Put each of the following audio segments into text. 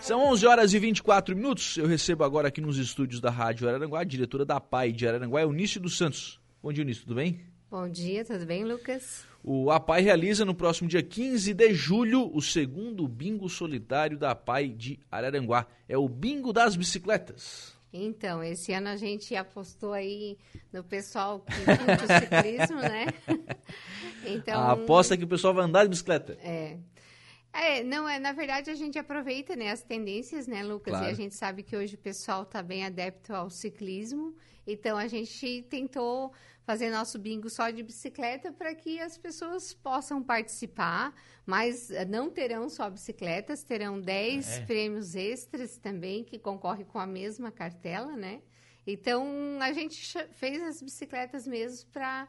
São 11 horas e 24 minutos. Eu recebo agora aqui nos estúdios da Rádio Araranguá a diretora da PAI de Araranguá, Eunice dos Santos. Bom dia, Eunice, tudo bem? Bom dia, tudo bem, Lucas? O APAI realiza no próximo dia 15 de julho o segundo bingo solidário da APAI de Araranguá. É o Bingo das Bicicletas. Então, esse ano a gente apostou aí no pessoal que curte o ciclismo, né? Então, a aposta é que o pessoal vai andar de bicicleta. É. É, não, é, na verdade a gente aproveita, né, as tendências, né, Lucas? Claro. E a gente sabe que hoje o pessoal está bem adepto ao ciclismo, então a gente tentou fazer nosso bingo só de bicicleta para que as pessoas possam participar, mas eh, não terão só bicicletas, terão 10 é. prêmios extras também que concorrem com a mesma cartela, né? Então a gente fez as bicicletas mesmo para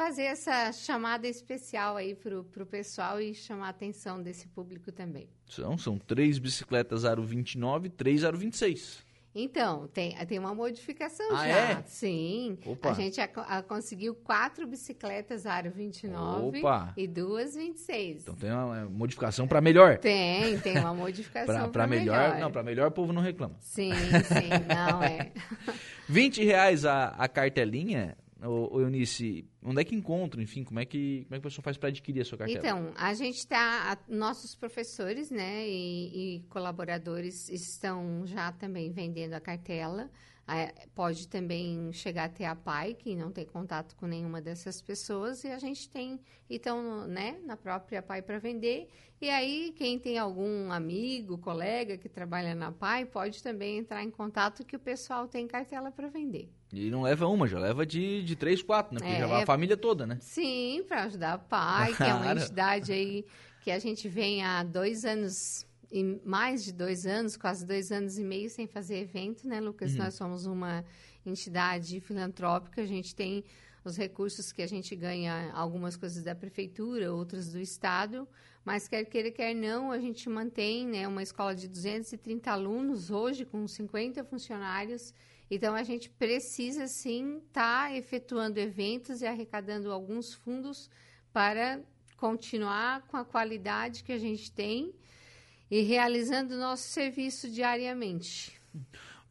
fazer essa chamada especial aí para o pessoal e chamar a atenção desse público também. São, são três bicicletas aro 29 e três aro 26. Então, tem, tem uma modificação ah, já. É? Sim. Opa. A gente a, a, conseguiu quatro bicicletas aro 29 Opa. e duas 26. Então tem uma modificação para melhor. Tem, tem uma modificação para melhor, melhor. Não, para melhor o povo não reclama. Sim, sim, não é. 20 reais a, a cartelinha Ô, Eunice, onde é que encontra, enfim, como é que, como é que a pessoa faz para adquirir a sua cartela? Então, a gente está, nossos professores, né, e, e, colaboradores estão já também vendendo a cartela. Pode também chegar até a PAI, que não tem contato com nenhuma dessas pessoas, e a gente tem, então, né, na própria PAI para vender. E aí, quem tem algum amigo, colega que trabalha na PAI, pode também entrar em contato que o pessoal tem cartela para vender. E não leva uma, já leva de, de três, quatro, né? Porque é, já vai a família toda, né? Sim, para ajudar a PAI, que é uma entidade aí que a gente vem há dois anos, e mais de dois anos, quase dois anos e meio sem fazer evento, né, Lucas? Uhum. Nós somos uma entidade filantrópica, a gente tem os recursos que a gente ganha, algumas coisas da prefeitura, outras do estado, mas quer queira, quer não, a gente mantém né, uma escola de 230 alunos hoje, com 50 funcionários, então, a gente precisa, sim, estar tá efetuando eventos e arrecadando alguns fundos para continuar com a qualidade que a gente tem e realizando nosso serviço diariamente.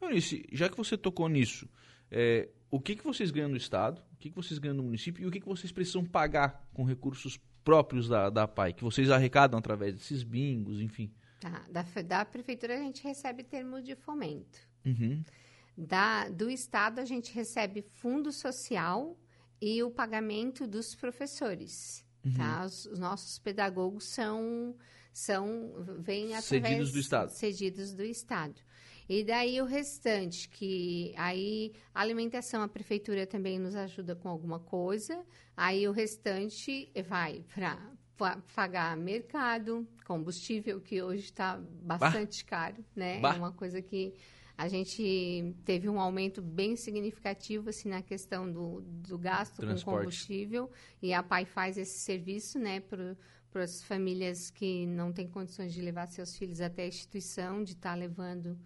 Eunice, já que você tocou nisso, é, o que, que vocês ganham no Estado, o que, que vocês ganham no município e o que, que vocês precisam pagar com recursos próprios da, da PAI, que vocês arrecadam através desses bingos, enfim? Tá, da, da Prefeitura a gente recebe termo de fomento. Uhum. Da, do Estado, a gente recebe fundo social e o pagamento dos professores. Uhum. Tá? Os, os, nossos pedagogos são, são vêm através... Cedidos do Estado. Cedidos do Estado. E daí o restante, que aí a alimentação, a prefeitura também nos ajuda com alguma coisa. Aí o restante vai para pagar mercado, combustível, que hoje está bastante bah. caro, né? Bah. É uma coisa que a gente teve um aumento bem significativo assim na questão do, do gasto Transporte. com combustível e a PAI faz esse serviço, né, para as famílias que não têm condições de levar seus filhos até a instituição, de estar tá levando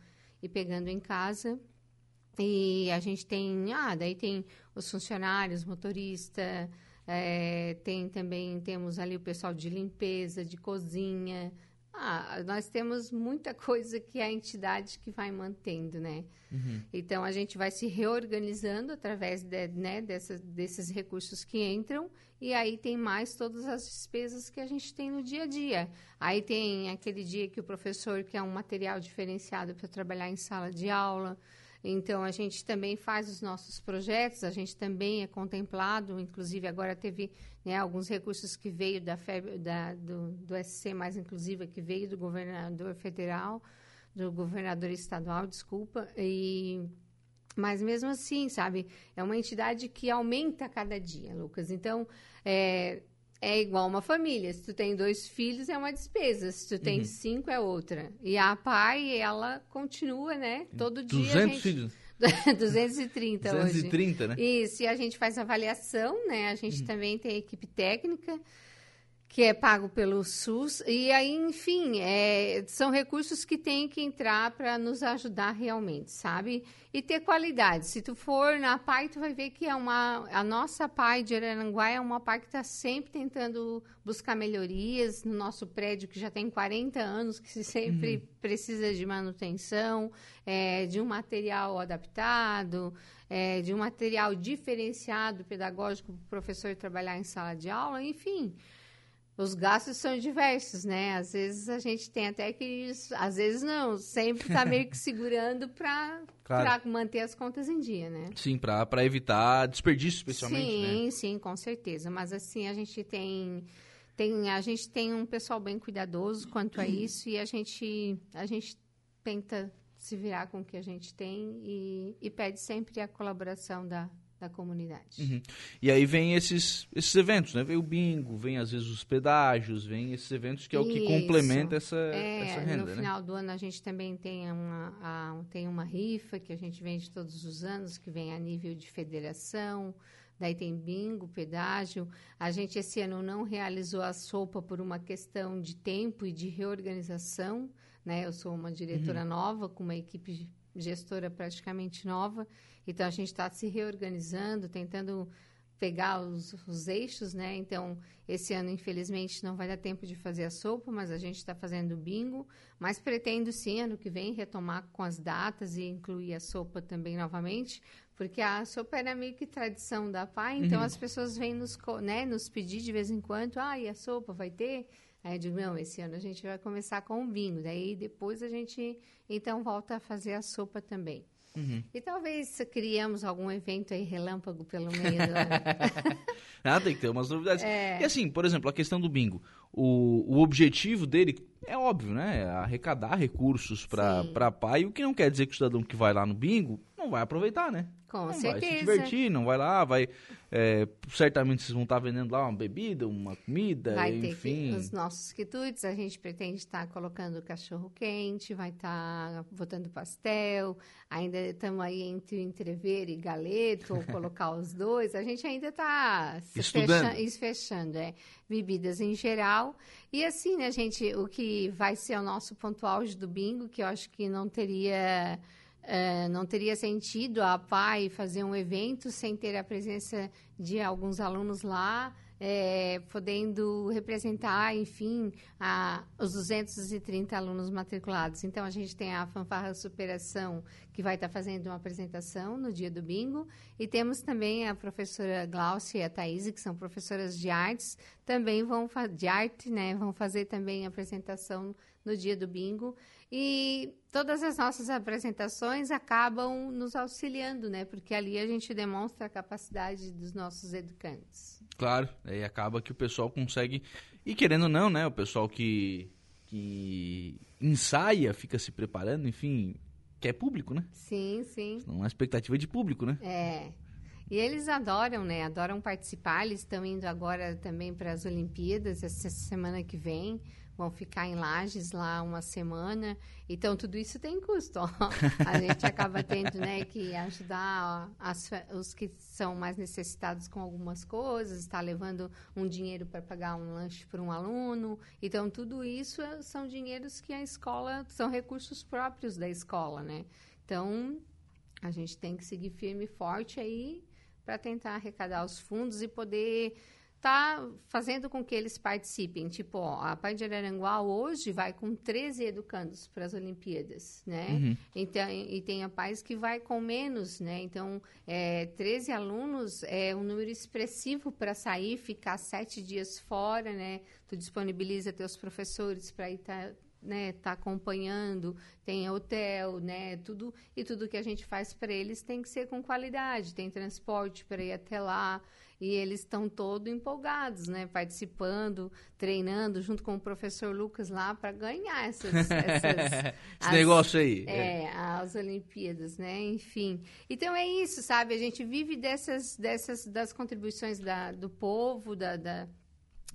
e pegando em casa. E a gente tem, ah, daí tem os funcionários, motorista, é, tem também, temos ali o pessoal de limpeza, de cozinha, ah, nós temos muita coisa que é a entidade que vai mantendo, né? Uhum. Então, a gente vai se reorganizando através de, né, dessas, desses recursos que entram e aí tem mais todas as despesas que a gente tem no dia a dia. Aí tem aquele dia que o professor quer um material diferenciado para trabalhar em sala de aula, então, a gente também faz os nossos projetos, a gente também é contemplado, inclusive agora teve né, alguns recursos que veio da, FEB, da do, do SC Mais Inclusiva, que veio do governador federal, do governador estadual, desculpa, e mas mesmo assim, sabe, é uma entidade que aumenta a cada dia, Lucas. Então, é, é igual uma família. Se tu tem dois filhos, é uma despesa. Se tu tem uhum. cinco, é outra. E a pai, ela continua, né? Todo dia. 200 gente... filhos. 230 230, hoje. né? Isso, e a gente faz avaliação, né? A gente uhum. também tem equipe técnica que é pago pelo SUS. E aí, enfim, é, são recursos que têm que entrar para nos ajudar realmente, sabe? E ter qualidade. Se tu for na PAI, tu vai ver que é uma, a nossa PAI de Araranguá é uma PAI que está sempre tentando buscar melhorias no nosso prédio, que já tem 40 anos, que sempre uhum. precisa de manutenção, é, de um material adaptado, é, de um material diferenciado pedagógico para o professor trabalhar em sala de aula, enfim os gastos são diversos, né? Às vezes a gente tem até que, às vezes não, sempre está meio que segurando para claro. manter as contas em dia, né? Sim, para evitar desperdício, especialmente, sim, né? Sim, com certeza. Mas assim, a gente tem, tem, a gente tem um pessoal bem cuidadoso quanto a isso e a gente, a gente tenta se virar com o que a gente tem e, e pede sempre a colaboração da, da comunidade. Uhum. E aí vem esses, esses eventos, né? Vem o bingo, vem às vezes os pedágios, vem esses eventos que é o que complementa essa, é, essa renda. No né? final do ano a gente também tem uma, a, tem uma rifa que a gente vende todos os anos, que vem a nível de federação. Daí tem bingo, pedágio. A gente esse ano não realizou a sopa por uma questão de tempo e de reorganização. Né? Eu sou uma diretora uhum. nova, com uma equipe gestora praticamente nova. Então, a gente está se reorganizando, tentando pegar os, os, eixos, né? Então, esse ano, infelizmente, não vai dar tempo de fazer a sopa, mas a gente está fazendo bingo. Mas pretendo, sim, ano que vem, retomar com as datas e incluir a sopa também novamente, porque a sopa era meio que tradição da PAI, então uhum. as pessoas vêm nos, né, nos pedir de vez em quando, ah, e a sopa vai ter? Aí eu digo, não, esse ano a gente vai começar com o bingo, daí depois a gente, então, volta a fazer a sopa também. Uhum. E talvez criamos algum evento aí relâmpago pelo meio do ah, tem que ter umas novidades. É. E assim, por exemplo, a questão do bingo. O, o objetivo dele é óbvio, né? É arrecadar recursos para pai, o que não quer dizer que o cidadão que vai lá no bingo não vai aproveitar, né? Com não certeza. Vai se divertir, não vai lá, vai. É, certamente vocês vão estar vendendo lá uma bebida, uma comida, vai enfim. Ter os nossos quitutes, a gente pretende estar colocando cachorro quente, vai estar botando pastel, ainda estamos aí entre entrever e galeto, ou colocar os dois. A gente ainda está fechando, fechando, é. Bebidas em geral. E assim, né, gente, o que vai ser o nosso ponto auge do bingo, que eu acho que não teria é, não teria sentido a PAI fazer um evento sem ter a presença de alguns alunos lá, é, podendo representar, enfim, a, os 230 alunos matriculados. Então, a gente tem a Fanfarra Superação, que vai estar fazendo uma apresentação no dia do bingo, e temos também a professora Glaucia e a Thaís, que são professoras de artes, também vão de arte, né, vão fazer também a apresentação no dia do bingo. E todas as nossas apresentações acabam nos auxiliando, né? Porque ali a gente demonstra a capacidade dos nossos educantes. Claro, aí acaba que o pessoal consegue. E querendo ou não, né? O pessoal que, que ensaia, fica se preparando, enfim, quer público, né? Sim, sim. Uma expectativa de público, né? É. E eles adoram, né? Adoram participar. Eles estão indo agora também para as Olimpíadas, essa semana que vem vão ficar em Lages lá uma semana. Então, tudo isso tem custo. A gente acaba tendo né, que ajudar as, os que são mais necessitados com algumas coisas, está levando um dinheiro para pagar um lanche para um aluno. Então, tudo isso são dinheiros que a escola, são recursos próprios da escola, né? Então, a gente tem que seguir firme e forte aí para tentar arrecadar os fundos e poder está fazendo com que eles participem. Tipo, ó, a Pai de Araranguá hoje vai com 13 educandos para as Olimpíadas, né? Uhum. Então, e tem a Pais que vai com menos, né? Então, é, 13 alunos é um número expressivo para sair, ficar sete dias fora, né? Tu disponibiliza teus professores para ir tá, né, tá acompanhando, tem hotel, né, tudo e tudo que a gente faz para eles tem que ser com qualidade, tem transporte para ir até lá e eles estão todos empolgados, né, participando, treinando junto com o professor Lucas lá para ganhar essas, essas Esse negócio aí. É, é, as Olimpíadas, né, enfim. Então é isso, sabe? A gente vive dessas, dessas das contribuições da, do povo, da, da,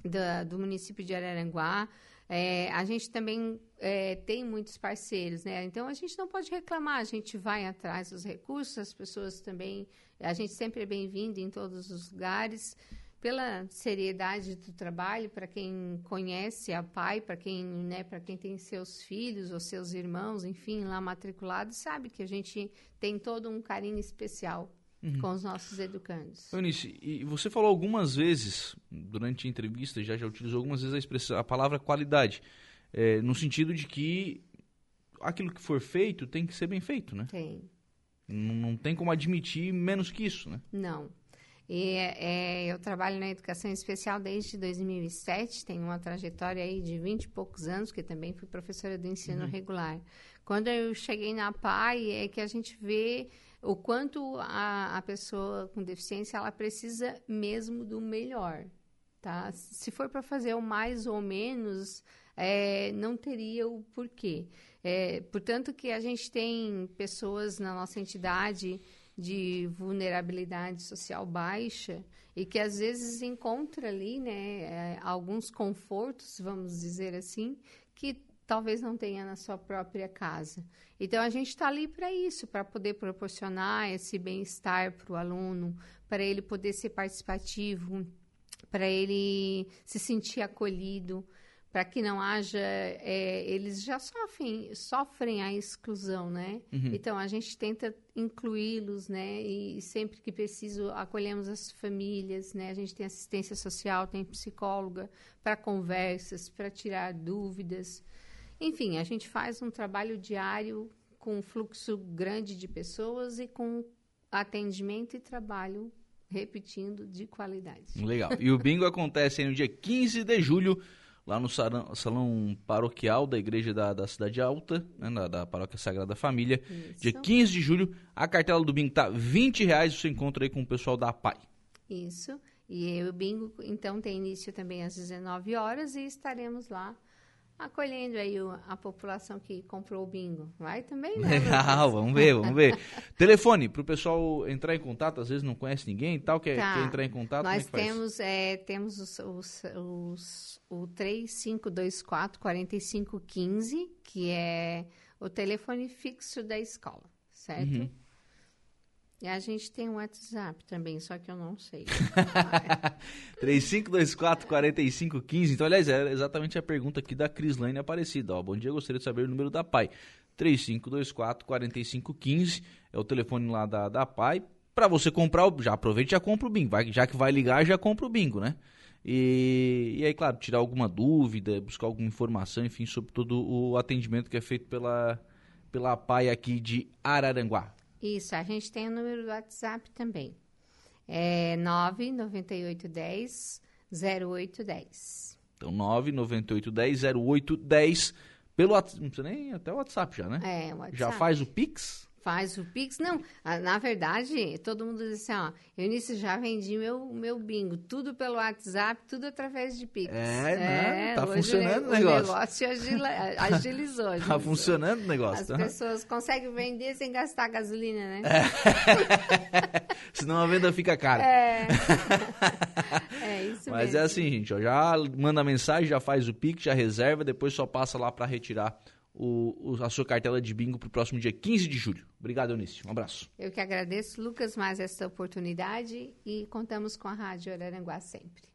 da do município de Araranguá. É, a gente também é, tem muitos parceiros, né? Então a gente não pode reclamar, a gente vai atrás dos recursos, as pessoas também, a gente sempre é bem-vindo em todos os lugares. pela seriedade do trabalho, para quem conhece a pai, para quem, né, para quem tem seus filhos ou seus irmãos, enfim, lá matriculados, sabe que a gente tem todo um carinho especial uhum. com os nossos educandos. Eunice, e você falou algumas vezes, durante a entrevista, já, já utilizou algumas vezes a, expressão, a palavra qualidade, é, no sentido de que aquilo que for feito tem que ser bem feito, né? Tem. Não, não tem como admitir menos que isso, né? Não. E, é, eu trabalho na educação especial desde 2007, tenho uma trajetória aí de 20 e poucos anos, que também fui professora do ensino uhum. regular. Quando eu cheguei na PAI, é que a gente vê o quanto a, a pessoa com deficiência ela precisa mesmo do melhor. Tá? Se for para fazer o mais ou menos, é, não teria o porquê. É, portanto, que a gente tem pessoas na nossa entidade de vulnerabilidade social baixa e que às vezes encontra ali né, é, alguns confortos, vamos dizer assim, que talvez não tenha na sua própria casa. Então a gente está ali para isso, para poder proporcionar esse bem-estar para o aluno, para ele poder ser participativo, para ele se sentir acolhido para que não haja é, eles já sofrem sofrem a exclusão né uhum. então a gente tenta incluí-los né e sempre que preciso acolhemos as famílias né a gente tem assistência social tem psicóloga para conversas para tirar dúvidas enfim a gente faz um trabalho diário com um fluxo grande de pessoas e com atendimento e trabalho repetindo de qualidade legal e o bingo acontece no dia 15 de julho lá no salão, salão paroquial da Igreja da, da Cidade Alta, né, da, da, Paróquia Sagrada Família. Isso. Dia 15 de julho, a cartela do bingo tá 20 reais, você encontra aí com o pessoal da PAI. Isso. E o bingo, então, tem início também às 19 horas e estaremos lá acolhendo aí a população que comprou o bingo. Vai também, né? Legal, vamos ver, vamos ver. Telefone, para o pessoal entrar em contato, às vezes não conhece ninguém e tal, quer, tá. quer entrar em contato, Nós é temos, é, temos os, os, os, o 3524 4515, que é o telefone fixo da escola, certo? Uhum. E a gente tem um WhatsApp também, só que eu não sei. 3524-4515. Então, aliás, é exatamente a pergunta aqui da Crislane Aparecida. Ó, bom dia, gostaria de saber o número da PAI. 3524-4515 é o telefone lá da, da PAI. Para você comprar, já aproveite e já compra o bingo. Vai, já que vai ligar, já compra o bingo, né? E, e aí, claro, tirar alguma dúvida, buscar alguma informação, enfim, sobre todo o atendimento que é feito pela, pela PAI aqui de Araranguá. Isso, a gente tem o número do WhatsApp também. É 99810 0810. Então, 99810 0810 pelo WhatsApp, não precisa nem até o WhatsApp já, né? É, o WhatsApp. Já faz o Pix? Faz o Pix. Não, na verdade, todo mundo diz assim, ó, Eunice, já vendi meu, meu bingo. Tudo pelo WhatsApp, tudo através de Pix. É, é tá funcionando o negócio. O negócio agilizou. agilizou. Tá funcionando o negócio. As tá? pessoas conseguem vender sem gastar gasolina, né? É. Senão a venda fica cara. É. é isso Mas mesmo. é assim, gente, ó, já manda mensagem, já faz o Pix, já reserva, depois só passa lá para retirar o, a sua cartela de bingo para o próximo dia 15 de julho. Obrigado, Eunice. Um abraço. Eu que agradeço, Lucas, mais essa oportunidade e contamos com a Rádio Araranguá sempre.